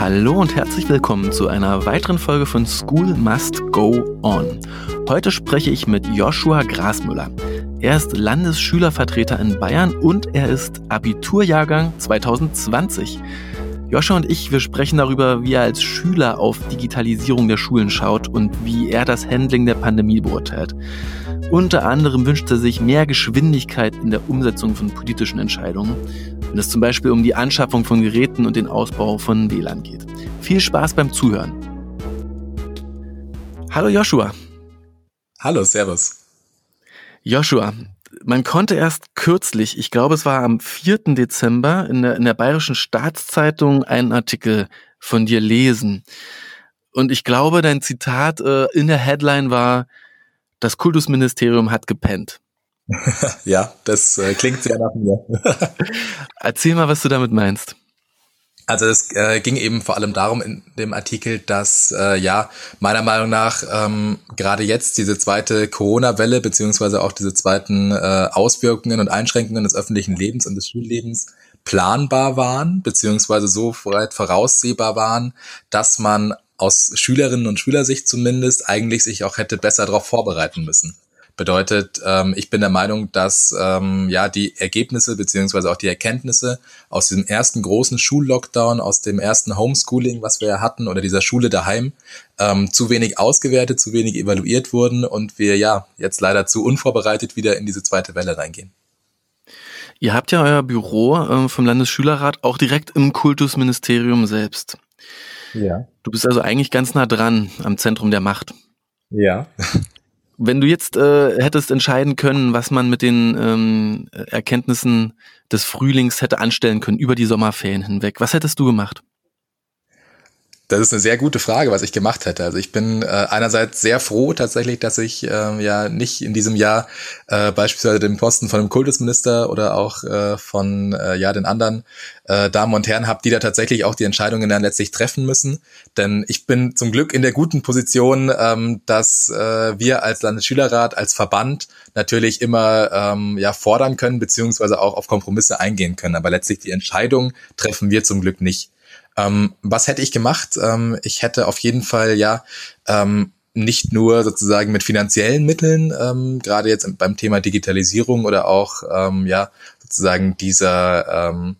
Hallo und herzlich willkommen zu einer weiteren Folge von School Must Go On. Heute spreche ich mit Joshua Grasmüller. Er ist Landesschülervertreter in Bayern und er ist Abiturjahrgang 2020. Joshua und ich, wir sprechen darüber, wie er als Schüler auf Digitalisierung der Schulen schaut und wie er das Handling der Pandemie beurteilt. Unter anderem wünscht er sich mehr Geschwindigkeit in der Umsetzung von politischen Entscheidungen, wenn es zum Beispiel um die Anschaffung von Geräten und den Ausbau von WLAN geht. Viel Spaß beim Zuhören. Hallo Joshua. Hallo, Servus. Joshua, man konnte erst kürzlich, ich glaube es war am 4. Dezember, in der, in der Bayerischen Staatszeitung einen Artikel von dir lesen. Und ich glaube, dein Zitat äh, in der Headline war, das Kultusministerium hat gepennt. ja, das äh, klingt sehr nach mir. Erzähl mal, was du damit meinst. Also es äh, ging eben vor allem darum in dem Artikel, dass äh, ja meiner Meinung nach ähm, gerade jetzt diese zweite Corona-Welle beziehungsweise auch diese zweiten äh, Auswirkungen und Einschränkungen des öffentlichen Lebens und des Schullebens planbar waren beziehungsweise so weit voraussehbar waren, dass man aus Schülerinnen und Schülersicht zumindest eigentlich sich auch hätte besser darauf vorbereiten müssen. Bedeutet, ähm, ich bin der Meinung, dass ähm, ja die Ergebnisse beziehungsweise auch die Erkenntnisse aus diesem ersten großen Schullockdown, aus dem ersten Homeschooling, was wir ja hatten, oder dieser Schule daheim, ähm, zu wenig ausgewertet, zu wenig evaluiert wurden und wir ja jetzt leider zu unvorbereitet wieder in diese zweite Welle reingehen. Ihr habt ja euer Büro äh, vom Landesschülerrat auch direkt im Kultusministerium selbst. Ja. Du bist also eigentlich ganz nah dran am Zentrum der Macht. Ja. Wenn du jetzt äh, hättest entscheiden können, was man mit den ähm, Erkenntnissen des Frühlings hätte anstellen können über die Sommerferien hinweg, was hättest du gemacht? Das ist eine sehr gute Frage, was ich gemacht hätte. Also ich bin äh, einerseits sehr froh tatsächlich, dass ich äh, ja nicht in diesem Jahr äh, beispielsweise den Posten von einem Kultusminister oder auch äh, von äh, ja den anderen äh, Damen und Herren habe, die da tatsächlich auch die Entscheidungen dann letztlich treffen müssen. Denn ich bin zum Glück in der guten Position, ähm, dass äh, wir als Landesschülerrat, als Verband natürlich immer ähm, ja fordern können beziehungsweise auch auf Kompromisse eingehen können. Aber letztlich die Entscheidung treffen wir zum Glück nicht. Ähm, was hätte ich gemacht? Ähm, ich hätte auf jeden Fall ja ähm, nicht nur sozusagen mit finanziellen Mitteln, ähm, gerade jetzt beim Thema Digitalisierung oder auch ähm, ja sozusagen dieser ähm,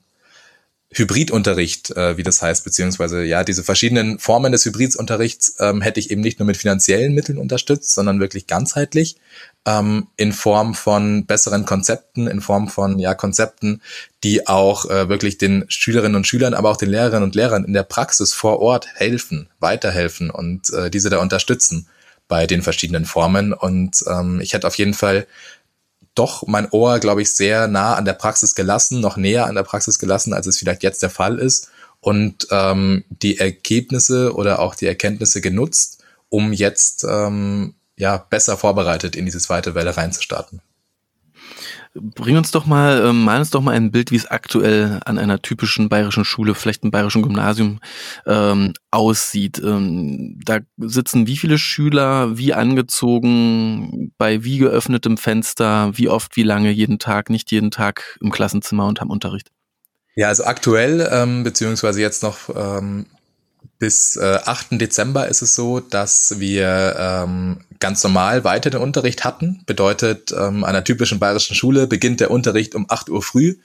Hybridunterricht, äh, wie das heißt, beziehungsweise ja, diese verschiedenen Formen des Hybridunterrichts ähm, hätte ich eben nicht nur mit finanziellen Mitteln unterstützt, sondern wirklich ganzheitlich ähm, in Form von besseren Konzepten, in Form von ja Konzepten, die auch äh, wirklich den Schülerinnen und Schülern, aber auch den Lehrerinnen und Lehrern in der Praxis vor Ort helfen, weiterhelfen und äh, diese da unterstützen bei den verschiedenen Formen. Und ähm, ich hätte auf jeden Fall doch mein Ohr, glaube ich, sehr nah an der Praxis gelassen, noch näher an der Praxis gelassen, als es vielleicht jetzt der Fall ist. Und ähm, die Ergebnisse oder auch die Erkenntnisse genutzt, um jetzt ähm, ja besser vorbereitet in diese zweite Welle reinzustarten. Bring uns doch mal, ähm, mal uns doch mal ein Bild, wie es aktuell an einer typischen bayerischen Schule, vielleicht einem bayerischen Gymnasium ähm, aussieht. Ähm, da sitzen wie viele Schüler, wie angezogen, bei wie geöffnetem Fenster, wie oft, wie lange, jeden Tag, nicht jeden Tag im Klassenzimmer und am Unterricht? Ja, also aktuell, ähm, beziehungsweise jetzt noch ähm, bis äh, 8. Dezember ist es so, dass wir ähm, ganz normal weiter den Unterricht hatten. Bedeutet, ähm, einer typischen bayerischen Schule beginnt der Unterricht um 8 Uhr früh.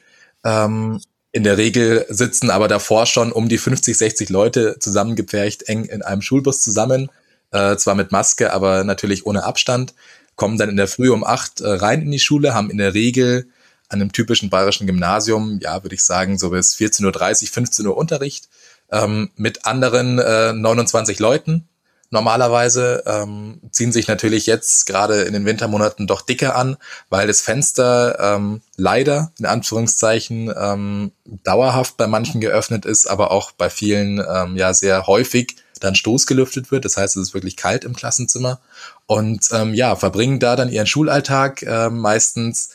Ähm, in der Regel sitzen aber davor schon um die 50, 60 Leute zusammengepfercht, eng in einem Schulbus zusammen. Äh, zwar mit Maske, aber natürlich ohne Abstand. Kommen dann in der Früh um 8 äh, rein in die Schule, haben in der Regel an einem typischen bayerischen Gymnasium, ja, würde ich sagen, so bis 14.30 Uhr, 15 Uhr Unterricht ähm, mit anderen äh, 29 Leuten. Normalerweise ähm, ziehen sich natürlich jetzt gerade in den Wintermonaten doch dicke an, weil das Fenster ähm, leider in Anführungszeichen ähm, dauerhaft bei manchen geöffnet ist, aber auch bei vielen ähm, ja sehr häufig dann stoßgelüftet wird. Das heißt, es ist wirklich kalt im Klassenzimmer und ähm, ja verbringen da dann ihren Schulalltag äh, meistens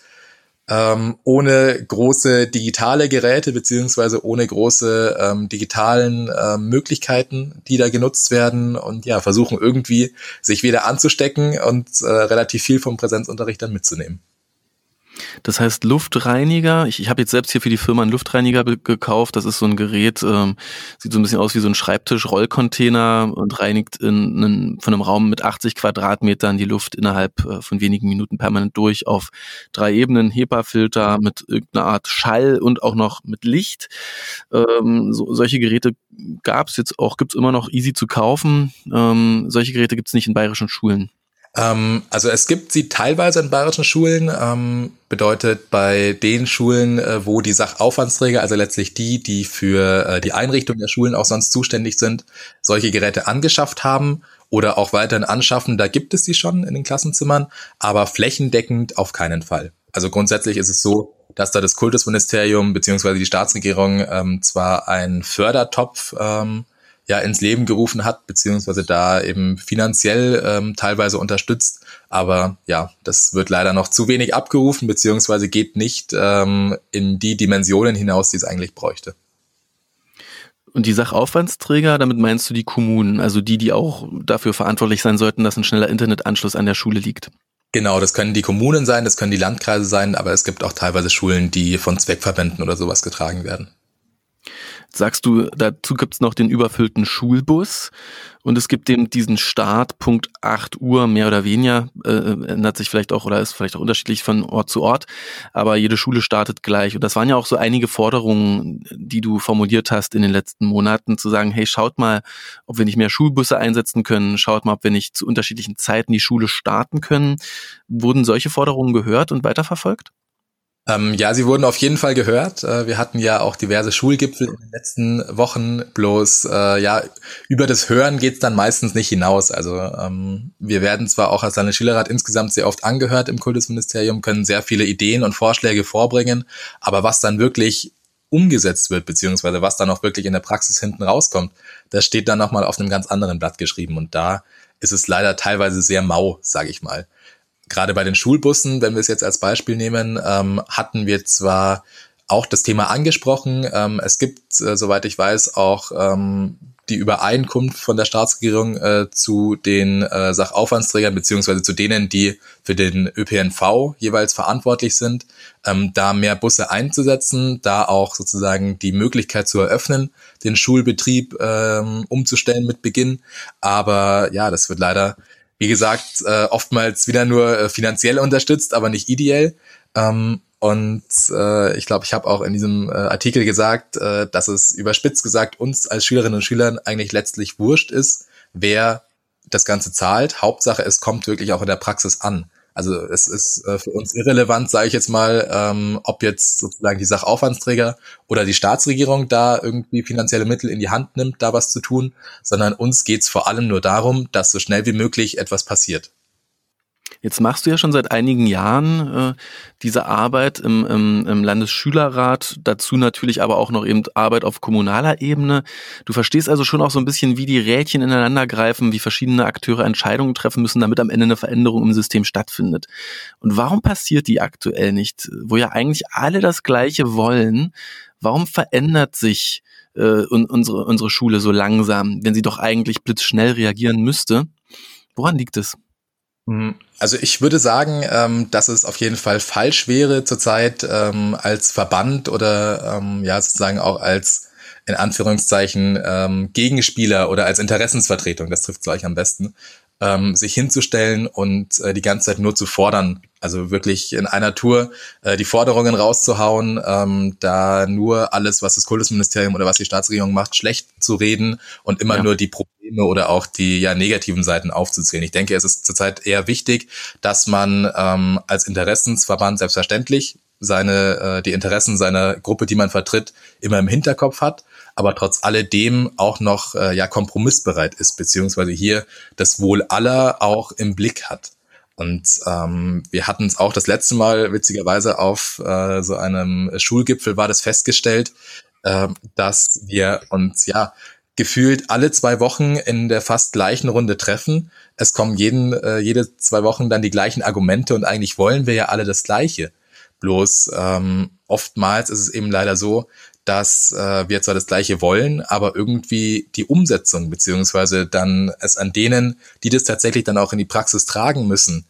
ähm, ohne große digitale Geräte beziehungsweise ohne große ähm, digitalen ähm, Möglichkeiten, die da genutzt werden und ja, versuchen irgendwie sich wieder anzustecken und äh, relativ viel vom Präsenzunterricht dann mitzunehmen. Das heißt Luftreiniger. Ich, ich habe jetzt selbst hier für die Firma einen Luftreiniger gekauft. Das ist so ein Gerät, ähm, sieht so ein bisschen aus wie so ein Schreibtisch, Rollcontainer und reinigt in, in, von einem Raum mit 80 Quadratmetern die Luft innerhalb äh, von wenigen Minuten permanent durch auf drei Ebenen, HEPA-Filter mit irgendeiner Art Schall und auch noch mit Licht. Ähm, so, solche Geräte gab es jetzt auch, gibt es immer noch easy zu kaufen. Ähm, solche Geräte gibt es nicht in bayerischen Schulen. Ähm, also es gibt sie teilweise in bayerischen Schulen, ähm, bedeutet bei den Schulen, äh, wo die Sachaufwandsträger, also letztlich die, die für äh, die Einrichtung der Schulen auch sonst zuständig sind, solche Geräte angeschafft haben oder auch weiterhin anschaffen, da gibt es sie schon in den Klassenzimmern, aber flächendeckend auf keinen Fall. Also grundsätzlich ist es so, dass da das Kultusministerium beziehungsweise die Staatsregierung ähm, zwar einen Fördertopf ähm, ja ins Leben gerufen hat, beziehungsweise da eben finanziell ähm, teilweise unterstützt. Aber ja, das wird leider noch zu wenig abgerufen, beziehungsweise geht nicht ähm, in die Dimensionen hinaus, die es eigentlich bräuchte. Und die Sachaufwandsträger, damit meinst du die Kommunen, also die, die auch dafür verantwortlich sein sollten, dass ein schneller Internetanschluss an der Schule liegt? Genau, das können die Kommunen sein, das können die Landkreise sein, aber es gibt auch teilweise Schulen, die von Zweckverbänden oder sowas getragen werden. Sagst du, dazu gibt's noch den überfüllten Schulbus und es gibt eben diesen Startpunkt 8 Uhr, mehr oder weniger, äh, ändert sich vielleicht auch oder ist vielleicht auch unterschiedlich von Ort zu Ort, aber jede Schule startet gleich. Und das waren ja auch so einige Forderungen, die du formuliert hast in den letzten Monaten, zu sagen, hey, schaut mal, ob wir nicht mehr Schulbusse einsetzen können, schaut mal, ob wir nicht zu unterschiedlichen Zeiten die Schule starten können. Wurden solche Forderungen gehört und weiterverfolgt? Ähm, ja, sie wurden auf jeden Fall gehört. Äh, wir hatten ja auch diverse Schulgipfel in den letzten Wochen. Bloß, äh, ja, über das Hören geht's dann meistens nicht hinaus. Also ähm, wir werden zwar auch als Landesschülerrat insgesamt sehr oft angehört im Kultusministerium, können sehr viele Ideen und Vorschläge vorbringen, aber was dann wirklich umgesetzt wird, beziehungsweise was dann auch wirklich in der Praxis hinten rauskommt, das steht dann nochmal auf einem ganz anderen Blatt geschrieben. Und da ist es leider teilweise sehr mau, sage ich mal gerade bei den Schulbussen, wenn wir es jetzt als Beispiel nehmen, ähm, hatten wir zwar auch das Thema angesprochen. Ähm, es gibt, äh, soweit ich weiß, auch ähm, die Übereinkunft von der Staatsregierung äh, zu den äh, Sachaufwandsträgern beziehungsweise zu denen, die für den ÖPNV jeweils verantwortlich sind, ähm, da mehr Busse einzusetzen, da auch sozusagen die Möglichkeit zu eröffnen, den Schulbetrieb ähm, umzustellen mit Beginn. Aber ja, das wird leider wie gesagt, äh, oftmals wieder nur äh, finanziell unterstützt, aber nicht ideell. Ähm, und äh, ich glaube, ich habe auch in diesem äh, Artikel gesagt, äh, dass es überspitzt gesagt uns als Schülerinnen und Schülern eigentlich letztlich wurscht ist, wer das Ganze zahlt. Hauptsache, es kommt wirklich auch in der Praxis an. Also es ist äh, für uns irrelevant, sage ich jetzt mal, ähm, ob jetzt sozusagen die Sachaufwandsträger oder die Staatsregierung da irgendwie finanzielle Mittel in die Hand nimmt, da was zu tun, sondern uns geht's vor allem nur darum, dass so schnell wie möglich etwas passiert. Jetzt machst du ja schon seit einigen Jahren äh, diese Arbeit im, im, im Landesschülerrat, dazu natürlich aber auch noch eben Arbeit auf kommunaler Ebene. Du verstehst also schon auch so ein bisschen, wie die Rädchen ineinander greifen, wie verschiedene Akteure Entscheidungen treffen müssen, damit am Ende eine Veränderung im System stattfindet. Und warum passiert die aktuell nicht, wo ja eigentlich alle das Gleiche wollen? Warum verändert sich äh, unsere, unsere Schule so langsam, wenn sie doch eigentlich blitzschnell reagieren müsste? Woran liegt es? Mhm. Also ich würde sagen, ähm, dass es auf jeden Fall falsch wäre, zurzeit ähm, als Verband oder ähm, ja sozusagen auch als in Anführungszeichen Gegenspieler oder als Interessensvertretung, das trifft gleich am besten, sich hinzustellen und äh, die ganze Zeit nur zu fordern. Also wirklich in einer Tour äh, die Forderungen rauszuhauen, da nur alles, was das Kultusministerium oder was die Staatsregierung macht, schlecht zu reden und immer ja. nur die Probleme oder auch die ja negativen Seiten aufzuzählen. Ich denke, es ist zurzeit eher wichtig, dass man ähm, als Interessensverband selbstverständlich seine äh, die Interessen seiner Gruppe, die man vertritt, immer im Hinterkopf hat aber trotz alledem auch noch äh, ja kompromissbereit ist, beziehungsweise hier das Wohl aller auch im Blick hat. Und ähm, wir hatten es auch das letzte Mal witzigerweise auf äh, so einem Schulgipfel war das festgestellt, äh, dass wir uns ja gefühlt alle zwei Wochen in der fast gleichen Runde treffen. Es kommen jeden, äh, jede zwei Wochen dann die gleichen Argumente und eigentlich wollen wir ja alle das Gleiche. Bloß ähm, oftmals ist es eben leider so, dass äh, wir zwar das Gleiche wollen, aber irgendwie die Umsetzung beziehungsweise dann es an denen, die das tatsächlich dann auch in die Praxis tragen müssen,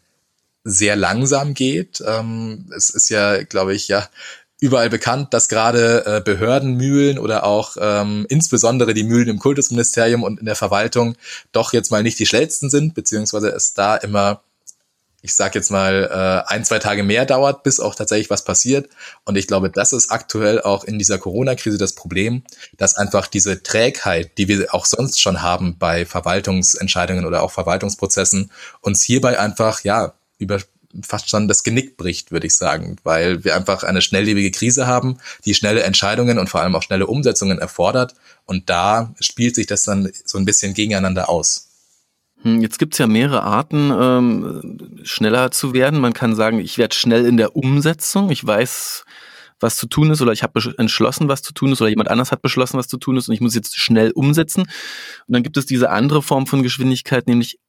sehr langsam geht. Ähm, es ist ja, glaube ich, ja überall bekannt, dass gerade äh, Behördenmühlen oder auch ähm, insbesondere die Mühlen im Kultusministerium und in der Verwaltung doch jetzt mal nicht die schnellsten sind, beziehungsweise es da immer ich sag jetzt mal, äh, ein, zwei Tage mehr dauert, bis auch tatsächlich was passiert. Und ich glaube, das ist aktuell auch in dieser Corona-Krise das Problem, dass einfach diese Trägheit, die wir auch sonst schon haben bei Verwaltungsentscheidungen oder auch Verwaltungsprozessen, uns hierbei einfach, ja, über fast schon das Genick bricht, würde ich sagen, weil wir einfach eine schnelllebige Krise haben, die schnelle Entscheidungen und vor allem auch schnelle Umsetzungen erfordert. Und da spielt sich das dann so ein bisschen gegeneinander aus. Hm, jetzt gibt's ja mehrere Arten, ähm, schneller zu werden. Man kann sagen, ich werde schnell in der Umsetzung. Ich weiß, was zu tun ist oder ich habe entschlossen, was zu tun ist oder jemand anders hat beschlossen, was zu tun ist und ich muss jetzt schnell umsetzen. Und dann gibt es diese andere Form von Geschwindigkeit, nämlich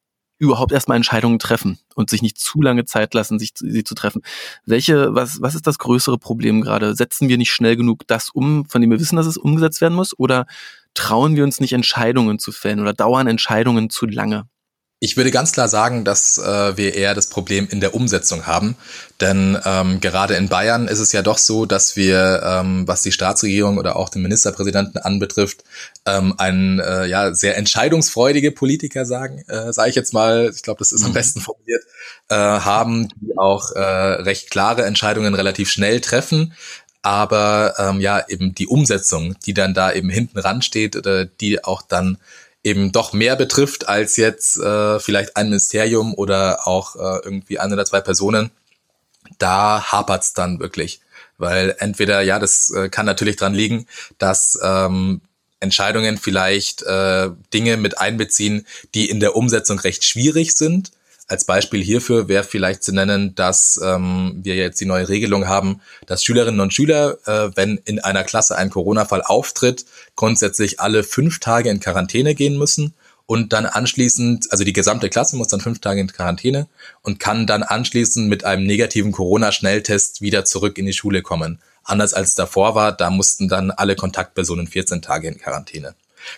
überhaupt erstmal Entscheidungen treffen und sich nicht zu lange Zeit lassen, sich sie zu treffen. Welche, was, was ist das größere Problem gerade? Setzen wir nicht schnell genug das um, von dem wir wissen, dass es umgesetzt werden muss? Oder trauen wir uns nicht Entscheidungen zu fällen oder dauern Entscheidungen zu lange? Ich würde ganz klar sagen, dass äh, wir eher das Problem in der Umsetzung haben. Denn ähm, gerade in Bayern ist es ja doch so, dass wir, ähm, was die Staatsregierung oder auch den Ministerpräsidenten anbetrifft, ähm, ein äh, ja sehr entscheidungsfreudige Politiker sagen, äh, sage ich jetzt mal, ich glaube, das ist mhm. am besten formuliert, äh, haben, die auch äh, recht klare Entscheidungen relativ schnell treffen aber ähm, ja eben die Umsetzung, die dann da eben hinten ran steht, oder die auch dann eben doch mehr betrifft als jetzt äh, vielleicht ein Ministerium oder auch äh, irgendwie ein oder zwei Personen, da hapert's dann wirklich. Weil entweder, ja, das äh, kann natürlich dran liegen, dass ähm, Entscheidungen vielleicht äh, Dinge mit einbeziehen, die in der Umsetzung recht schwierig sind als Beispiel hierfür wäre vielleicht zu nennen, dass ähm, wir jetzt die neue Regelung haben, dass Schülerinnen und Schüler, äh, wenn in einer Klasse ein Corona-Fall auftritt, grundsätzlich alle fünf Tage in Quarantäne gehen müssen und dann anschließend, also die gesamte Klasse muss dann fünf Tage in Quarantäne und kann dann anschließend mit einem negativen Corona-Schnelltest wieder zurück in die Schule kommen. Anders als davor war, da mussten dann alle Kontaktpersonen 14 Tage in Quarantäne.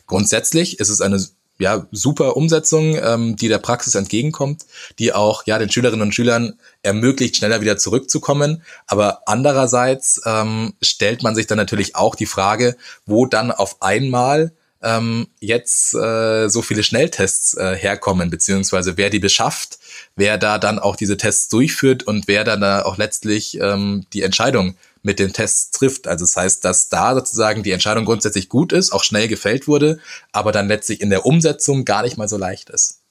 Grundsätzlich ist es eine ja, super Umsetzung, ähm, die der Praxis entgegenkommt, die auch ja den Schülerinnen und Schülern ermöglicht, schneller wieder zurückzukommen. Aber andererseits ähm, stellt man sich dann natürlich auch die Frage, wo dann auf einmal ähm, jetzt äh, so viele Schnelltests äh, herkommen, beziehungsweise wer die beschafft, wer da dann auch diese Tests durchführt und wer dann da auch letztlich ähm, die Entscheidung mit den Tests trifft. Also das heißt, dass da sozusagen die Entscheidung grundsätzlich gut ist, auch schnell gefällt wurde, aber dann letztlich in der Umsetzung gar nicht mal so leicht ist.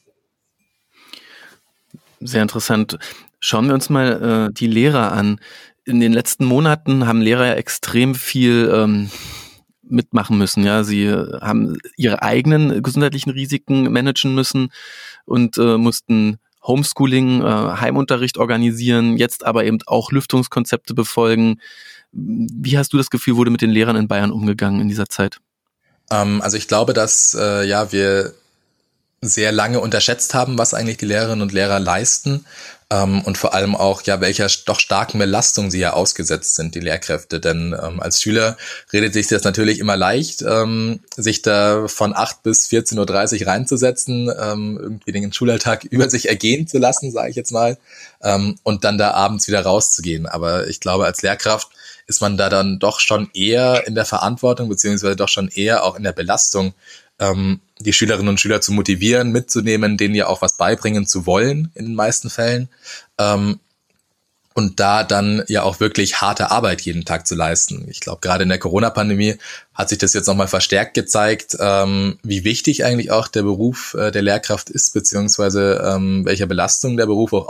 Sehr interessant. Schauen wir uns mal äh, die Lehrer an. In den letzten Monaten haben Lehrer ja extrem viel ähm, mitmachen müssen. Ja, sie haben ihre eigenen gesundheitlichen Risiken managen müssen und äh, mussten Homeschooling, äh, Heimunterricht organisieren, jetzt aber eben auch Lüftungskonzepte befolgen. Wie hast du das Gefühl, wurde mit den Lehrern in Bayern umgegangen in dieser Zeit? Ähm, also ich glaube, dass äh, ja wir sehr lange unterschätzt haben, was eigentlich die Lehrerinnen und Lehrer leisten ähm, und vor allem auch, ja, welcher doch starken Belastung sie ja ausgesetzt sind, die Lehrkräfte. Denn ähm, als Schüler redet sich das natürlich immer leicht, ähm, sich da von 8 bis 14.30 Uhr reinzusetzen, ähm, irgendwie den Schulalltag über sich ergehen zu lassen, sage ich jetzt mal, ähm, und dann da abends wieder rauszugehen. Aber ich glaube, als Lehrkraft ist man da dann doch schon eher in der Verantwortung, beziehungsweise doch schon eher auch in der Belastung, ähm, die Schülerinnen und Schüler zu motivieren, mitzunehmen, denen ja auch was beibringen zu wollen in den meisten Fällen. Ähm, und da dann ja auch wirklich harte Arbeit jeden Tag zu leisten. Ich glaube, gerade in der Corona-Pandemie hat sich das jetzt nochmal verstärkt gezeigt, ähm, wie wichtig eigentlich auch der Beruf äh, der Lehrkraft ist, beziehungsweise ähm, welcher Belastung der Beruf auch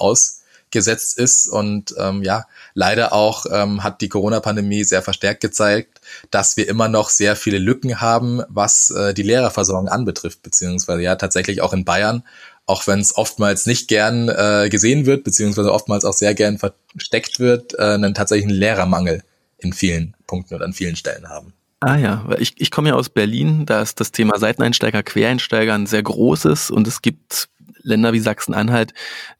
ausgesetzt ist. Und ähm, ja, leider auch ähm, hat die Corona-Pandemie sehr verstärkt gezeigt, dass wir immer noch sehr viele Lücken haben, was äh, die Lehrerversorgung anbetrifft, beziehungsweise ja tatsächlich auch in Bayern, auch wenn es oftmals nicht gern äh, gesehen wird, beziehungsweise oftmals auch sehr gern versteckt wird, äh, einen tatsächlichen Lehrermangel in vielen Punkten oder an vielen Stellen haben. Ah ja, ich, ich komme ja aus Berlin, da ist das Thema Seiteneinsteiger, Quereinsteiger ein sehr großes und es gibt Länder wie Sachsen-Anhalt,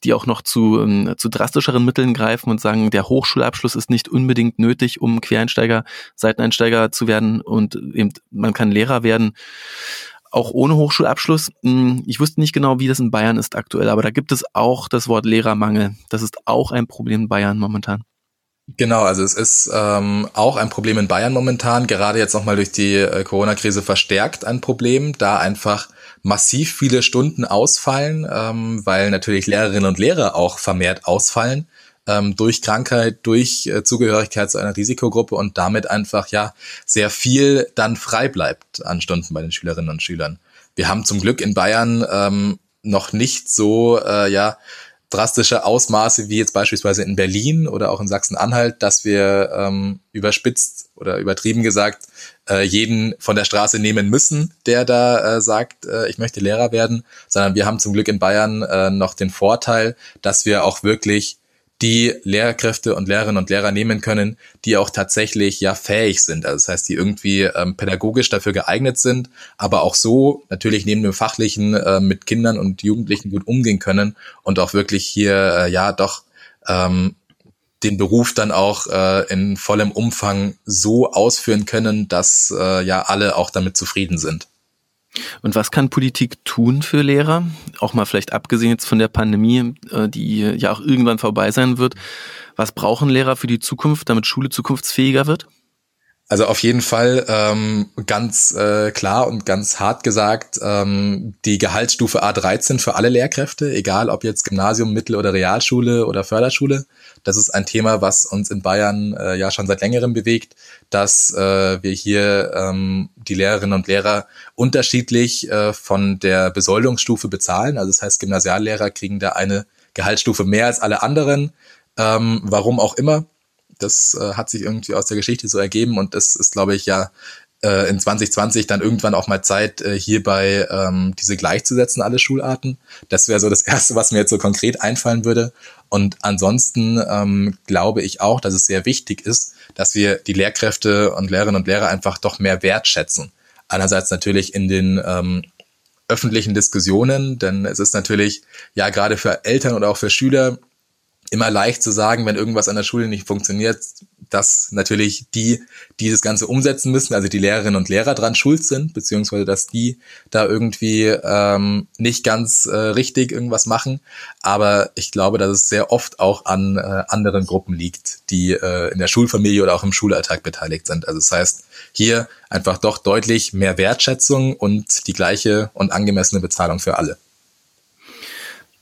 die auch noch zu, ähm, zu drastischeren Mitteln greifen und sagen, der Hochschulabschluss ist nicht unbedingt nötig, um Quereinsteiger, Seiteneinsteiger zu werden und eben man kann Lehrer werden auch ohne Hochschulabschluss. Hm, ich wusste nicht genau, wie das in Bayern ist aktuell, aber da gibt es auch das Wort Lehrermangel. Das ist auch ein Problem in Bayern momentan. Genau, also es ist ähm, auch ein Problem in Bayern momentan, gerade jetzt nochmal durch die äh, Corona-Krise verstärkt ein Problem, da einfach massiv viele Stunden ausfallen, ähm, weil natürlich Lehrerinnen und Lehrer auch vermehrt ausfallen ähm, durch Krankheit, durch äh, Zugehörigkeit zu einer Risikogruppe und damit einfach ja sehr viel dann frei bleibt an Stunden bei den Schülerinnen und Schülern. Wir haben zum Glück in Bayern ähm, noch nicht so äh, ja drastische Ausmaße wie jetzt beispielsweise in Berlin oder auch in Sachsen-Anhalt, dass wir ähm, überspitzt oder übertrieben gesagt äh, jeden von der Straße nehmen müssen, der da äh, sagt, äh, ich möchte Lehrer werden, sondern wir haben zum Glück in Bayern äh, noch den Vorteil, dass wir auch wirklich die Lehrkräfte und Lehrerinnen und Lehrer nehmen können, die auch tatsächlich ja fähig sind. Also das heißt, die irgendwie ähm, pädagogisch dafür geeignet sind, aber auch so natürlich neben dem Fachlichen äh, mit Kindern und Jugendlichen gut umgehen können und auch wirklich hier äh, ja doch ähm, den Beruf dann auch äh, in vollem Umfang so ausführen können, dass äh, ja alle auch damit zufrieden sind. Und was kann Politik tun für Lehrer? Auch mal vielleicht abgesehen jetzt von der Pandemie, äh, die ja auch irgendwann vorbei sein wird. Was brauchen Lehrer für die Zukunft, damit Schule zukunftsfähiger wird? Also auf jeden Fall ähm, ganz äh, klar und ganz hart gesagt, ähm, die Gehaltsstufe A13 für alle Lehrkräfte, egal ob jetzt Gymnasium, Mittel- oder Realschule oder Förderschule. Das ist ein Thema, was uns in Bayern äh, ja schon seit längerem bewegt, dass äh, wir hier ähm, die Lehrerinnen und Lehrer unterschiedlich äh, von der Besoldungsstufe bezahlen. Also das heißt, Gymnasiallehrer kriegen da eine Gehaltsstufe mehr als alle anderen. Ähm, warum auch immer. Das äh, hat sich irgendwie aus der Geschichte so ergeben und das ist, glaube ich, ja äh, in 2020 dann irgendwann auch mal Zeit, äh, hierbei ähm, diese gleichzusetzen, alle Schularten. Das wäre so das Erste, was mir jetzt so konkret einfallen würde. Und ansonsten ähm, glaube ich auch, dass es sehr wichtig ist, dass wir die Lehrkräfte und Lehrerinnen und Lehrer einfach doch mehr wertschätzen. Einerseits natürlich in den ähm, öffentlichen Diskussionen, denn es ist natürlich ja gerade für Eltern oder auch für Schüler immer leicht zu sagen, wenn irgendwas an der Schule nicht funktioniert, dass natürlich die, die das Ganze umsetzen müssen, also die Lehrerinnen und Lehrer dran schuld sind, beziehungsweise dass die da irgendwie ähm, nicht ganz äh, richtig irgendwas machen. Aber ich glaube, dass es sehr oft auch an äh, anderen Gruppen liegt, die äh, in der Schulfamilie oder auch im Schulalltag beteiligt sind. Also das heißt, hier einfach doch deutlich mehr Wertschätzung und die gleiche und angemessene Bezahlung für alle.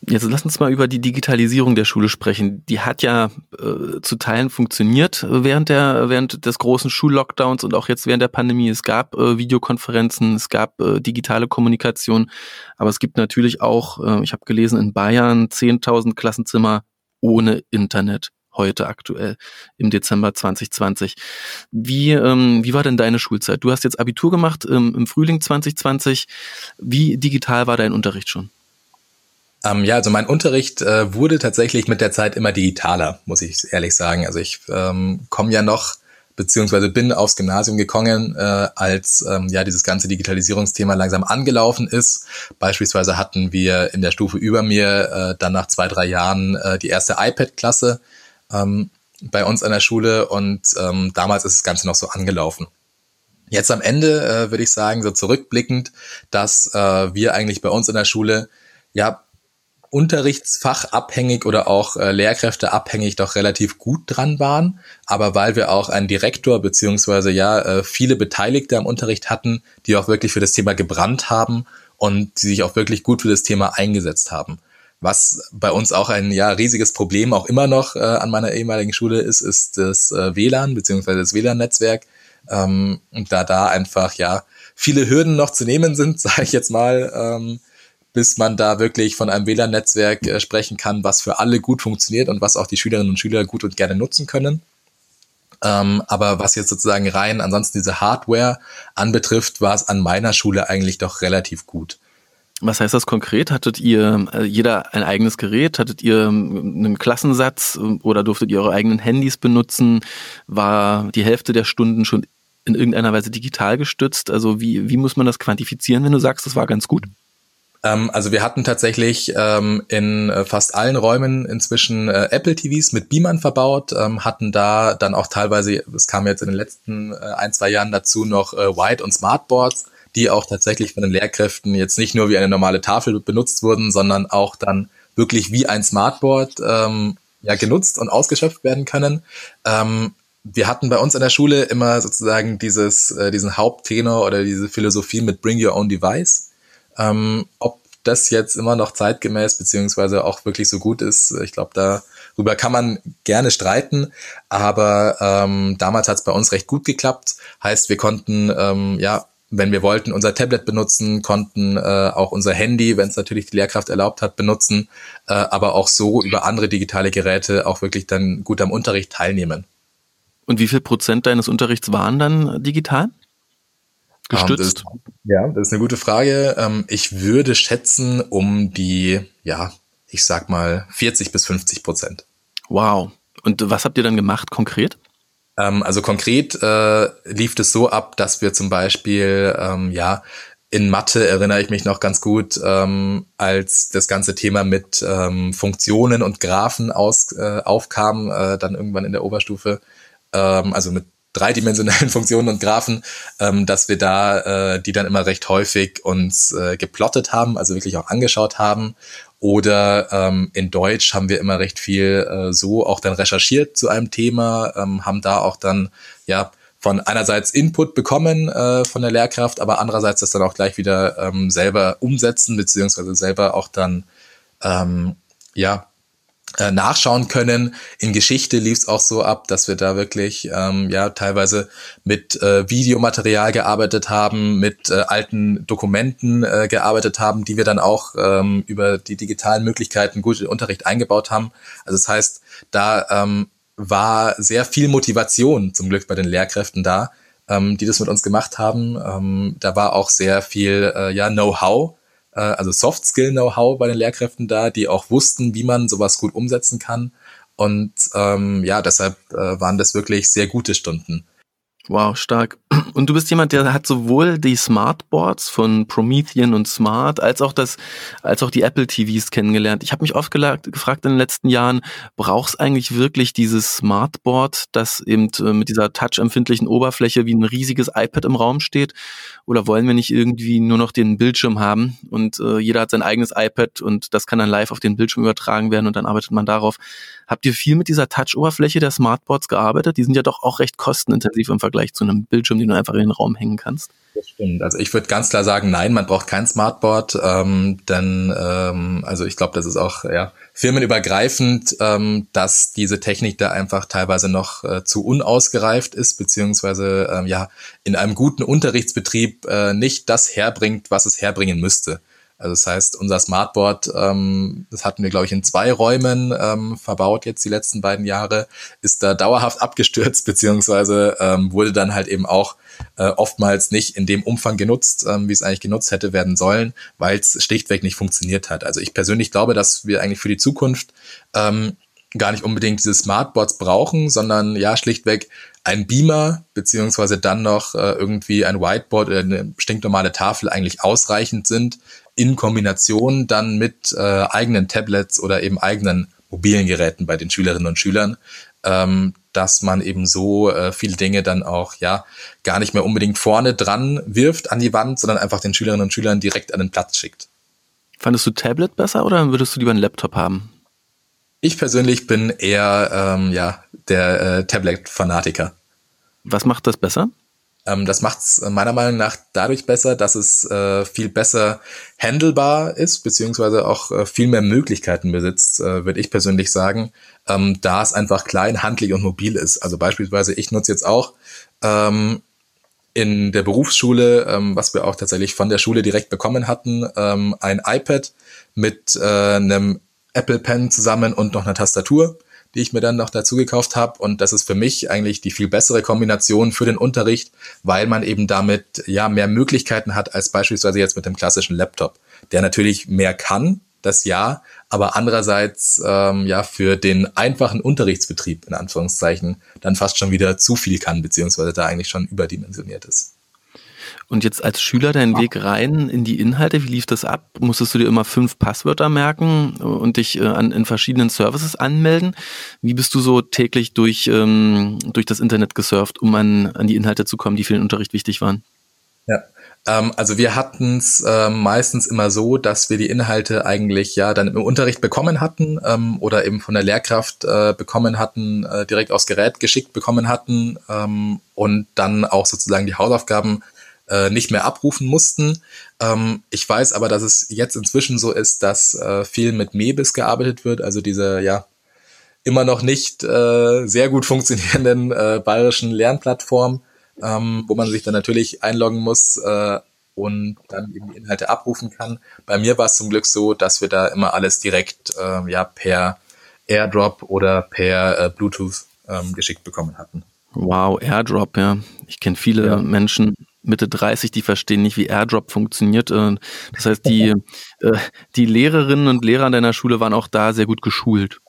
Jetzt lass uns mal über die Digitalisierung der Schule sprechen. Die hat ja äh, zu Teilen funktioniert während der während des großen Schullockdowns und auch jetzt während der Pandemie. Es gab äh, Videokonferenzen, es gab äh, digitale Kommunikation, aber es gibt natürlich auch, äh, ich habe gelesen, in Bayern 10.000 Klassenzimmer ohne Internet heute aktuell im Dezember 2020. Wie, ähm, wie war denn deine Schulzeit? Du hast jetzt Abitur gemacht ähm, im Frühling 2020. Wie digital war dein Unterricht schon? Ähm, ja, also mein Unterricht äh, wurde tatsächlich mit der Zeit immer digitaler, muss ich ehrlich sagen. Also ich ähm, komme ja noch beziehungsweise bin aufs Gymnasium gekommen, äh, als ähm, ja dieses ganze Digitalisierungsthema langsam angelaufen ist. Beispielsweise hatten wir in der Stufe über mir äh, dann nach zwei, drei Jahren äh, die erste iPad-Klasse ähm, bei uns an der Schule und ähm, damals ist das Ganze noch so angelaufen. Jetzt am Ende äh, würde ich sagen, so zurückblickend, dass äh, wir eigentlich bei uns in der Schule ja unterrichtsfachabhängig oder auch äh, Lehrkräfteabhängig doch relativ gut dran waren. Aber weil wir auch einen Direktor beziehungsweise ja äh, viele Beteiligte am Unterricht hatten, die auch wirklich für das Thema gebrannt haben und die sich auch wirklich gut für das Thema eingesetzt haben. Was bei uns auch ein ja riesiges Problem auch immer noch äh, an meiner ehemaligen Schule ist, ist das äh, WLAN beziehungsweise das WLAN-Netzwerk. Ähm, da da einfach ja viele Hürden noch zu nehmen sind, sage ich jetzt mal, ähm, bis man da wirklich von einem WLAN-Netzwerk äh, sprechen kann, was für alle gut funktioniert und was auch die Schülerinnen und Schüler gut und gerne nutzen können. Ähm, aber was jetzt sozusagen rein ansonsten diese Hardware anbetrifft, war es an meiner Schule eigentlich doch relativ gut. Was heißt das konkret? Hattet ihr äh, jeder ein eigenes Gerät? Hattet ihr ähm, einen Klassensatz äh, oder durftet ihr eure eigenen Handys benutzen? War die Hälfte der Stunden schon in irgendeiner Weise digital gestützt? Also wie, wie muss man das quantifizieren, wenn du sagst, das war ganz gut? Ähm, also wir hatten tatsächlich ähm, in äh, fast allen Räumen inzwischen äh, Apple TVs mit Beamern verbaut, ähm, hatten da dann auch teilweise, es kam jetzt in den letzten äh, ein, zwei Jahren dazu noch äh, White und Smartboards. die auch tatsächlich von den Lehrkräften jetzt nicht nur wie eine normale Tafel benutzt wurden, sondern auch dann wirklich wie ein Smartboard ähm, ja, genutzt und ausgeschöpft werden können. Ähm, wir hatten bei uns an der Schule immer sozusagen dieses, äh, diesen Haupttenor oder diese Philosophie mit Bring Your Own Device. Ähm, ob das jetzt immer noch zeitgemäß beziehungsweise auch wirklich so gut ist, ich glaube, darüber kann man gerne streiten, aber ähm, damals hat es bei uns recht gut geklappt. Heißt, wir konnten ähm, ja wenn wir wollten, unser Tablet benutzen, konnten äh, auch unser Handy, wenn es natürlich die Lehrkraft erlaubt hat, benutzen, äh, aber auch so über andere digitale Geräte auch wirklich dann gut am Unterricht teilnehmen. Und wie viel Prozent deines Unterrichts waren dann digital? Gestützt? Um, das, ja, das ist eine gute Frage. Ähm, ich würde schätzen um die, ja, ich sag mal 40 bis 50 Prozent. Wow. Und was habt ihr dann gemacht konkret? Ähm, also konkret äh, lief es so ab, dass wir zum Beispiel, ähm, ja, in Mathe erinnere ich mich noch ganz gut, ähm, als das ganze Thema mit ähm, Funktionen und Graphen aus, äh, aufkam, äh, dann irgendwann in der Oberstufe, ähm, also mit dreidimensionalen Funktionen und Graphen, ähm, dass wir da äh, die dann immer recht häufig uns äh, geplottet haben, also wirklich auch angeschaut haben. Oder ähm, in Deutsch haben wir immer recht viel äh, so auch dann recherchiert zu einem Thema, ähm, haben da auch dann ja von einerseits Input bekommen äh, von der Lehrkraft, aber andererseits das dann auch gleich wieder ähm, selber umsetzen beziehungsweise selber auch dann ähm, ja äh, nachschauen können. In Geschichte lief es auch so ab, dass wir da wirklich ähm, ja teilweise mit äh, Videomaterial gearbeitet haben, mit äh, alten Dokumenten äh, gearbeitet haben, die wir dann auch ähm, über die digitalen Möglichkeiten gut in den Unterricht eingebaut haben. Also das heißt, da ähm, war sehr viel Motivation zum Glück bei den Lehrkräften da, ähm, die das mit uns gemacht haben. Ähm, da war auch sehr viel äh, ja Know-how äh, also Soft Skill Know-how bei den Lehrkräften da, die auch wussten, wie man sowas gut umsetzen kann. Und ähm, ja, deshalb äh, waren das wirklich sehr gute Stunden. Wow, stark. Und du bist jemand, der hat sowohl die Smartboards von Promethean und Smart als auch das, als auch die Apple TVs kennengelernt. Ich habe mich oft gefragt in den letzten Jahren, brauchst eigentlich wirklich dieses Smartboard, das eben äh, mit dieser touch-empfindlichen Oberfläche wie ein riesiges iPad im Raum steht? Oder wollen wir nicht irgendwie nur noch den Bildschirm haben und äh, jeder hat sein eigenes iPad und das kann dann live auf den Bildschirm übertragen werden und dann arbeitet man darauf? Habt ihr viel mit dieser Touch-Oberfläche der Smartboards gearbeitet? Die sind ja doch auch recht kostenintensiv im Vergleich zu einem Bildschirm, den du einfach in den Raum hängen kannst. Das stimmt. Also ich würde ganz klar sagen, nein, man braucht kein Smartboard, ähm, denn ähm, also ich glaube, das ist auch ja, firmenübergreifend, ähm, dass diese Technik da einfach teilweise noch äh, zu unausgereift ist, beziehungsweise ähm, ja in einem guten Unterrichtsbetrieb äh, nicht das herbringt, was es herbringen müsste. Also das heißt, unser Smartboard, ähm, das hatten wir, glaube ich, in zwei Räumen ähm, verbaut jetzt die letzten beiden Jahre, ist da dauerhaft abgestürzt, beziehungsweise ähm, wurde dann halt eben auch äh, oftmals nicht in dem Umfang genutzt, ähm, wie es eigentlich genutzt hätte werden sollen, weil es schlichtweg nicht funktioniert hat. Also ich persönlich glaube, dass wir eigentlich für die Zukunft ähm, gar nicht unbedingt diese Smartboards brauchen, sondern ja schlichtweg ein Beamer beziehungsweise dann noch äh, irgendwie ein Whiteboard oder eine stinknormale Tafel eigentlich ausreichend sind, in Kombination dann mit äh, eigenen Tablets oder eben eigenen mobilen Geräten bei den Schülerinnen und Schülern, ähm, dass man eben so äh, viele Dinge dann auch ja gar nicht mehr unbedingt vorne dran wirft an die Wand, sondern einfach den Schülerinnen und Schülern direkt an den Platz schickt. Fandest du Tablet besser oder würdest du lieber einen Laptop haben? Ich persönlich bin eher ähm, ja der äh, Tablet-Fanatiker. Was macht das besser? Ähm, das macht es meiner Meinung nach dadurch besser, dass es äh, viel besser handelbar ist, beziehungsweise auch äh, viel mehr Möglichkeiten besitzt, äh, würde ich persönlich sagen, ähm, da es einfach klein, handlich und mobil ist. Also beispielsweise, ich nutze jetzt auch ähm, in der Berufsschule, ähm, was wir auch tatsächlich von der Schule direkt bekommen hatten, ähm, ein iPad mit äh, einem Apple Pen zusammen und noch einer Tastatur die ich mir dann noch dazu gekauft habe. Und das ist für mich eigentlich die viel bessere Kombination für den Unterricht, weil man eben damit ja mehr Möglichkeiten hat als beispielsweise jetzt mit dem klassischen Laptop, der natürlich mehr kann, das ja, aber andererseits ähm, ja für den einfachen Unterrichtsbetrieb in Anführungszeichen dann fast schon wieder zu viel kann, beziehungsweise da eigentlich schon überdimensioniert ist. Und jetzt als Schüler deinen Weg rein in die Inhalte, wie lief das ab? Musstest du dir immer fünf Passwörter merken und dich äh, an, in verschiedenen Services anmelden? Wie bist du so täglich durch, ähm, durch das Internet gesurft, um an, an die Inhalte zu kommen, die für den Unterricht wichtig waren? Ja, Ähm, also wir hatten es äh, meistens immer so, dass wir die Inhalte eigentlich ja dann im Unterricht bekommen hatten ähm, oder eben von der Lehrkraft äh, bekommen hatten, äh, direkt aufs Gerät geschickt bekommen hatten ähm, und dann auch sozusagen die Hausaufgaben äh, nicht mehr abrufen mussten. Ähm, ich weiß aber, dass es jetzt inzwischen so ist, dass äh, viel mit Mebis gearbeitet wird, also diese ja immer noch nicht äh, sehr gut funktionierenden äh, bayerischen Lernplattform, ähm, wo man sich dann natürlich einloggen muss äh, und dann eben die Inhalte abrufen kann. Bei mir war es zum Glück so, dass wir da immer alles direkt äh, ja per AirDrop oder per äh, Bluetooth ähm, geschickt bekommen hatten. Wow, AirDrop, ja. Ich kenne viele ja. Menschen Mitte 30, die verstehen nicht, wie AirDrop funktioniert. Äh, das heißt, die, äh, die Lehrerinnen und Lehrer an deiner Schule waren auch da sehr gut geschult.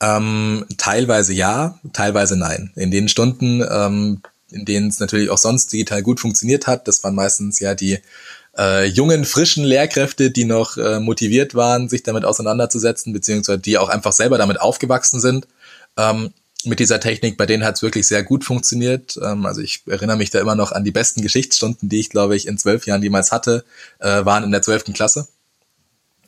Ähm, teilweise ja, teilweise nein. In den Stunden, ähm, in denen es natürlich auch sonst digital gut funktioniert hat, das waren meistens ja die äh, jungen, frischen Lehrkräfte, die noch äh, motiviert waren, sich damit auseinanderzusetzen, beziehungsweise die auch einfach selber damit aufgewachsen sind. Ähm, mit dieser Technik, bei denen hat es wirklich sehr gut funktioniert. Ähm, also ich erinnere mich da immer noch an die besten Geschichtsstunden, die ich, glaube ich, in zwölf Jahren jemals hatte, äh, waren in der zwölften Klasse.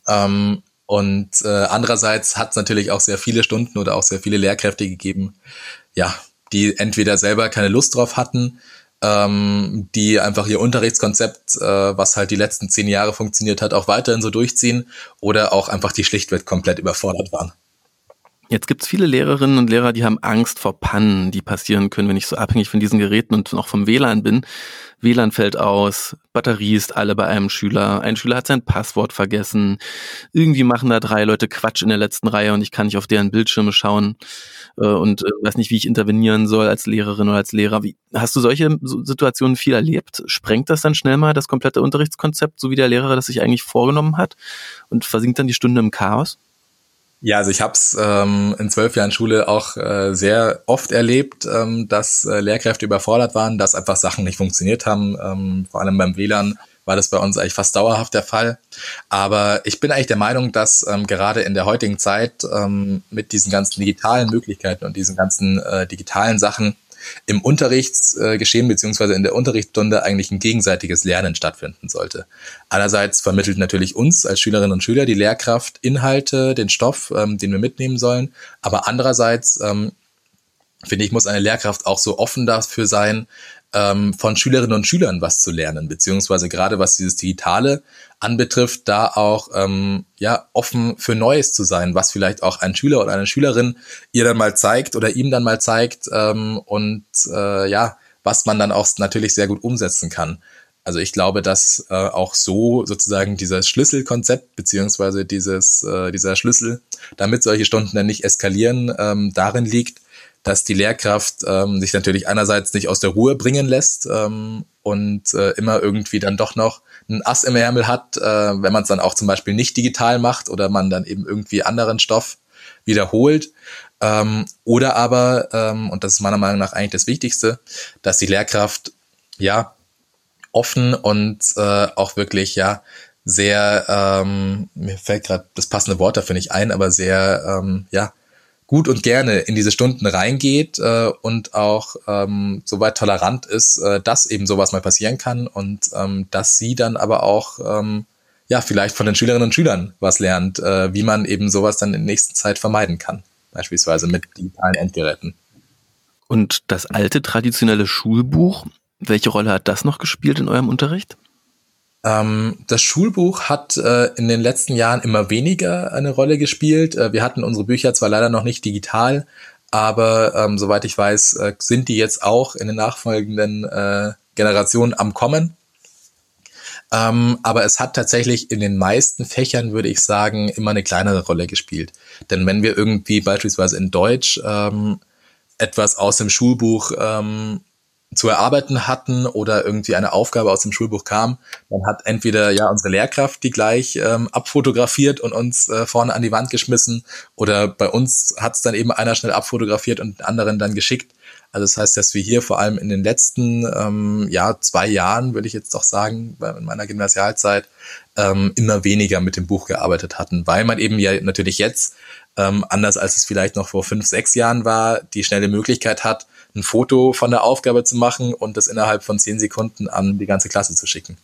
Ähm, und äh, andererseits hat es natürlich auch sehr viele Stunden oder auch sehr viele Lehrkräfte gegeben, ja, die entweder selber keine Lust drauf hatten, ähm, die einfach ihr Unterrichtskonzept, äh, was halt die letzten zehn Jahre funktioniert hat, auch weiterhin so durchziehen oder auch einfach die schlichtweg komplett überfordert waren. Jetzt gibt es viele Lehrerinnen und Lehrer, die haben Angst vor Pannen, die passieren können, wenn ich so abhängig von diesen Geräten und noch vom WLAN bin. WLAN fällt aus, Batterie ist alle bei einem Schüler, ein Schüler hat sein Passwort vergessen, irgendwie machen da drei Leute Quatsch in der letzten Reihe und ich kann nicht auf deren Bildschirme schauen äh, und äh, weiß nicht, wie ich intervenieren soll als Lehrerin oder als Lehrer. Wie, hast du solche Situationen viel erlebt? Sprengt das dann schnell mal das komplette Unterrichtskonzept, so wie der Lehrer das sich eigentlich vorgenommen hat und versinkt dann die Stunde im Chaos? Ja, also ich habe es ähm, in zwölf Jahren Schule auch äh, sehr oft erlebt, ähm, dass äh, Lehrkräfte überfordert waren, dass einfach Sachen nicht funktioniert haben. Ähm, vor allem beim WLAN war das bei uns eigentlich fast dauerhaft der Fall. Aber ich bin eigentlich der Meinung, dass ähm, gerade in der heutigen Zeit ähm, mit diesen ganzen digitalen Möglichkeiten und diesen ganzen äh, digitalen Sachen im Unterrichtsgeschehen beziehungsweise in der Unterrichtsstunde eigentlich ein gegenseitiges Lernen stattfinden sollte. Einerseits vermittelt natürlich uns als Schülerinnen und Schüler die Lehrkraft Inhalte, den Stoff, ähm, den wir mitnehmen sollen, aber andererseits ähm, finde ich, muss eine Lehrkraft auch so offen dafür sein, ähm, von Schülerinnen und Schülern was zu lernen, beziehungsweise gerade was dieses Digitale anbetrifft, da auch ähm, ja offen für Neues zu sein, was vielleicht auch ein Schüler oder eine Schülerin ihr dann mal zeigt oder ihm dann mal zeigt ähm, und äh, ja, was man dann auch natürlich sehr gut umsetzen kann. Also ich glaube, dass äh, auch so sozusagen dieses Schlüsselkonzept beziehungsweise dieses äh, dieser Schlüssel, damit solche Stunden dann nicht eskalieren, ähm, darin liegt, dass die Lehrkraft ähm, sich natürlich einerseits nicht aus der Ruhe bringen lässt ähm, und äh, immer irgendwie dann doch noch ein Ass im Ärmel hat, äh, wenn man es dann auch zum Beispiel nicht digital macht oder man dann eben irgendwie anderen Stoff wiederholt. Ähm, oder aber, ähm, und das ist meiner Meinung nach eigentlich das Wichtigste, dass die Lehrkraft ja offen und äh, auch wirklich ja sehr, ähm, mir fällt gerade das passende Wort dafür nicht ein, aber sehr ähm, ja gut und gerne in diese Stunden reingeht äh, und auch ähm, soweit tolerant ist, äh, dass eben sowas mal passieren kann und ähm, dass sie dann aber auch ähm, ja vielleicht von den Schülerinnen und Schülern was lernt, äh, wie man eben sowas dann in der nächsten Zeit vermeiden kann, beispielsweise mit digitalen Endgeräten. Und das alte traditionelle Schulbuch, welche Rolle hat das noch gespielt in eurem Unterricht? Ähm, das Schulbuch hat äh, in den letzten Jahren immer weniger eine Rolle gespielt. Äh, wir hatten unsere Bücher zwar leider noch nicht digital, aber ähm, soweit ich weiß, äh, sind die jetzt auch in den nachfolgenden äh, Generationen am Kommen. Ähm, aber es hat tatsächlich in den meisten Fächern, würde ich sagen, immer eine kleinere Rolle gespielt. Denn wenn wir irgendwie beispielsweise in Deutsch ähm, etwas aus dem Schulbuch ähm, zu erarbeiten hatten oder irgendwie eine Aufgabe aus dem Schulbuch kam, dann hat entweder ja unsere Lehrkraft die gleich ähm, abfotografiert und uns äh, vorne an die Wand geschmissen oder bei uns hat es dann eben einer schnell abfotografiert und den anderen dann geschickt. Also das heißt, dass wir hier vor allem in den letzten ähm, ja, zwei Jahren, würde ich jetzt doch sagen, in meiner Gymnasialzeit, ähm, immer weniger mit dem Buch gearbeitet hatten, weil man eben ja natürlich jetzt, ähm, anders als es vielleicht noch vor fünf, sechs Jahren war, die schnelle Möglichkeit hat, ein Foto von der Aufgabe zu machen und das innerhalb von zehn Sekunden an die ganze Klasse zu schicken.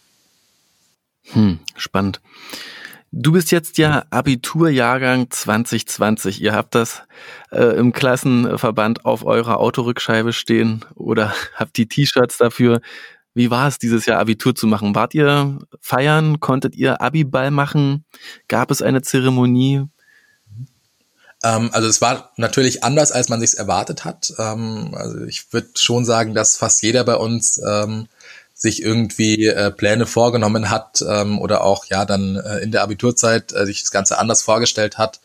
Hm, spannend. Du bist jetzt ja Abiturjahrgang 2020. Ihr habt das äh, im Klassenverband auf eurer Autorückscheibe stehen oder habt die T-Shirts dafür. Wie war es dieses Jahr Abitur zu machen? Wart ihr feiern? Konntet ihr Abiball machen? Gab es eine Zeremonie? Ähm, also es war natürlich anders, als man sich erwartet hat. Ähm, also ich würde schon sagen, dass fast jeder bei uns ähm, sich irgendwie äh, Pläne vorgenommen hat ähm, oder auch ja dann äh, in der Abiturzeit äh, sich das Ganze anders vorgestellt hat,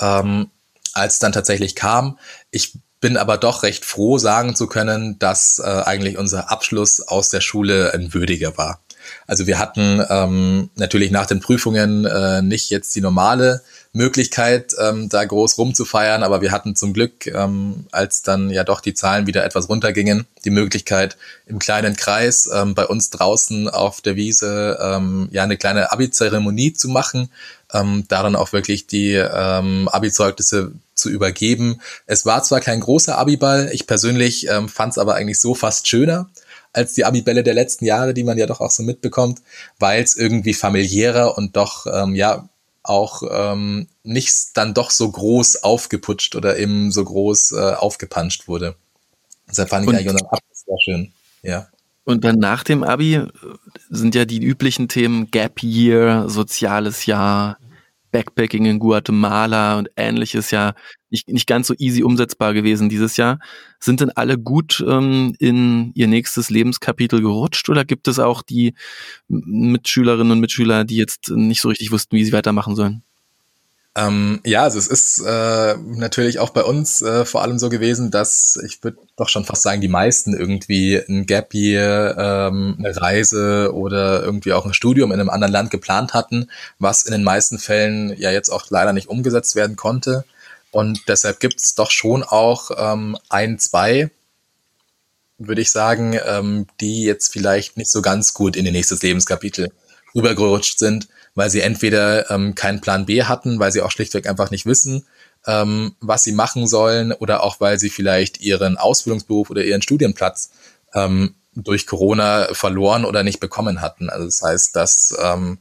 ähm, als es dann tatsächlich kam. Ich bin aber doch recht froh, sagen zu können, dass äh, eigentlich unser Abschluss aus der Schule ein würdiger war. Also wir hatten ähm, natürlich nach den Prüfungen äh, nicht jetzt die normale Möglichkeit, ähm, da groß rumzufeiern, aber wir hatten zum Glück, ähm, als dann ja doch die Zahlen wieder etwas runtergingen, die Möglichkeit im kleinen Kreis ähm, bei uns draußen auf der Wiese ähm, ja eine kleine Abi-Zeremonie zu machen, ähm, darin auch wirklich die ähm, Abi-Zeugnisse zu übergeben. Es war zwar kein großer Abiball, ich persönlich ähm, fand es aber eigentlich so fast schöner als die Abibälle der letzten Jahre, die man ja doch auch so mitbekommt, weil es irgendwie familiärer und doch ähm, ja auch ähm, nicht dann doch so groß aufgeputscht oder eben so groß äh, aufgepanscht wurde. Deshalb fand ich und, eigentlich unseren Abschluss sehr schön. Ja. Und dann nach dem Abi sind ja die üblichen Themen Gap Year, soziales Jahr, Backpacking in Guatemala und ähnliches ja nicht, nicht ganz so easy umsetzbar gewesen dieses Jahr. Sind denn alle gut ähm, in ihr nächstes Lebenskapitel gerutscht oder gibt es auch die Mitschülerinnen und Mitschüler, die jetzt nicht so richtig wussten, wie sie weitermachen sollen? Ähm, ja, also es ist äh, natürlich auch bei uns äh, vor allem so gewesen, dass ich würde doch schon fast sagen, die meisten irgendwie ein Gap Year, ähm, eine Reise oder irgendwie auch ein Studium in einem anderen Land geplant hatten, was in den meisten Fällen ja jetzt auch leider nicht umgesetzt werden konnte. Und deshalb gibt es doch schon auch ähm, ein, zwei, würde ich sagen, ähm, die jetzt vielleicht nicht so ganz gut in ihr nächstes Lebenskapitel rübergerutscht sind weil sie entweder ähm, keinen Plan B hatten, weil sie auch schlichtweg einfach nicht wissen, ähm, was sie machen sollen, oder auch weil sie vielleicht ihren Ausbildungsberuf oder ihren Studienplatz ähm, durch Corona verloren oder nicht bekommen hatten. Also das heißt, dass ähm,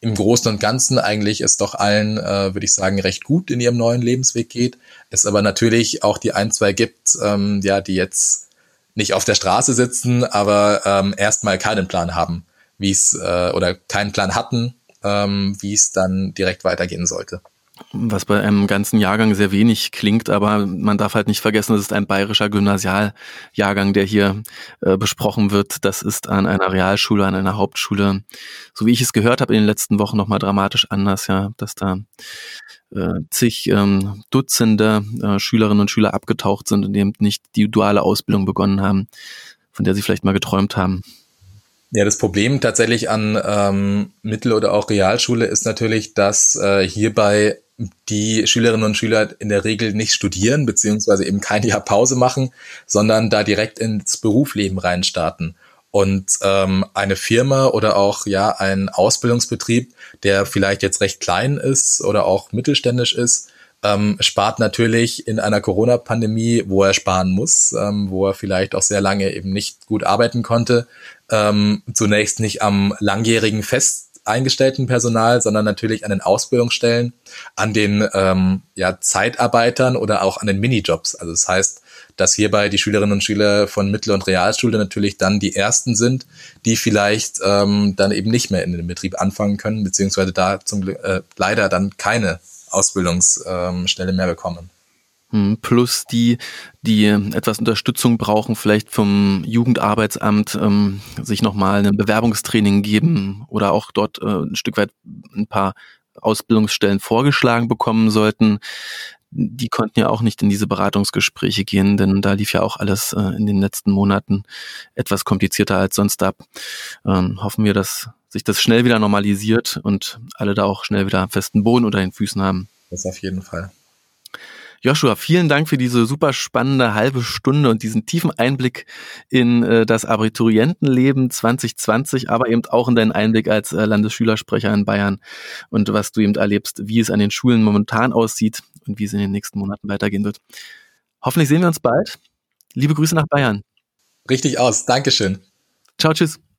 im Großen und Ganzen eigentlich es doch allen, äh, würde ich sagen, recht gut in ihrem neuen Lebensweg geht. Es aber natürlich auch die ein, zwei gibt, ähm, ja, die jetzt nicht auf der Straße sitzen, aber ähm, erstmal keinen Plan haben, wie es äh, oder keinen Plan hatten, ähm, wie es dann direkt weitergehen sollte. Was bei einem ganzen Jahrgang sehr wenig klingt, aber man darf halt nicht vergessen, es ist ein bayerischer Gymnasialjahrgang, der hier äh, besprochen wird. Das ist an einer Realschule, an einer Hauptschule, so wie ich es gehört habe in den letzten Wochen nochmal dramatisch anders, ja, dass da äh, zig ähm, Dutzende äh, Schülerinnen und Schüler abgetaucht sind und eben nicht die duale Ausbildung begonnen haben, von der sie vielleicht mal geträumt haben. Ja, das Problem tatsächlich an ähm, Mittel- oder auch Realschule ist natürlich, dass äh, hierbei die Schülerinnen und Schüler in der Regel nicht studieren, beziehungsweise eben kein Jahr Pause machen, sondern da direkt ins Berufsleben reinstarten. Und ähm, eine Firma oder auch ja ein Ausbildungsbetrieb, der vielleicht jetzt recht klein ist oder auch mittelständisch ist, ähm, spart natürlich in einer Corona-Pandemie, wo er sparen muss, ähm, wo er vielleicht auch sehr lange eben nicht gut arbeiten konnte, ähm, zunächst nicht am langjährigen fest eingestellten Personal, sondern natürlich an den Ausbildungsstellen, an den ähm, ja, Zeitarbeitern oder auch an den Minijobs. Also das heißt, dass hierbei die Schülerinnen und Schüler von Mittel- und Realschule natürlich dann die ersten sind, die vielleicht ähm, dann eben nicht mehr in den Betrieb anfangen können, beziehungsweise da zum Glück äh, leider dann keine Ausbildungsstelle ähm, mehr bekommen. Hm, plus die, die etwas Unterstützung brauchen, vielleicht vom Jugendarbeitsamt ähm, sich nochmal ein Bewerbungstraining geben oder auch dort äh, ein Stück weit ein paar Ausbildungsstellen vorgeschlagen bekommen sollten. Die konnten ja auch nicht in diese Beratungsgespräche gehen, denn da lief ja auch alles äh, in den letzten Monaten etwas komplizierter als sonst ab. Ähm, hoffen wir, dass sich das schnell wieder normalisiert und alle da auch schnell wieder festen Boden unter den Füßen haben. Das auf jeden Fall. Joshua, vielen Dank für diese super spannende halbe Stunde und diesen tiefen Einblick in äh, das Abiturientenleben 2020, aber eben auch in deinen Einblick als äh, Landesschülersprecher in Bayern und was du eben erlebst, wie es an den Schulen momentan aussieht und wie es in den nächsten Monaten weitergehen wird. Hoffentlich sehen wir uns bald Liebe Grüße nach Bayern. Richtig aus. Dankeschön. Ciao, tschüss.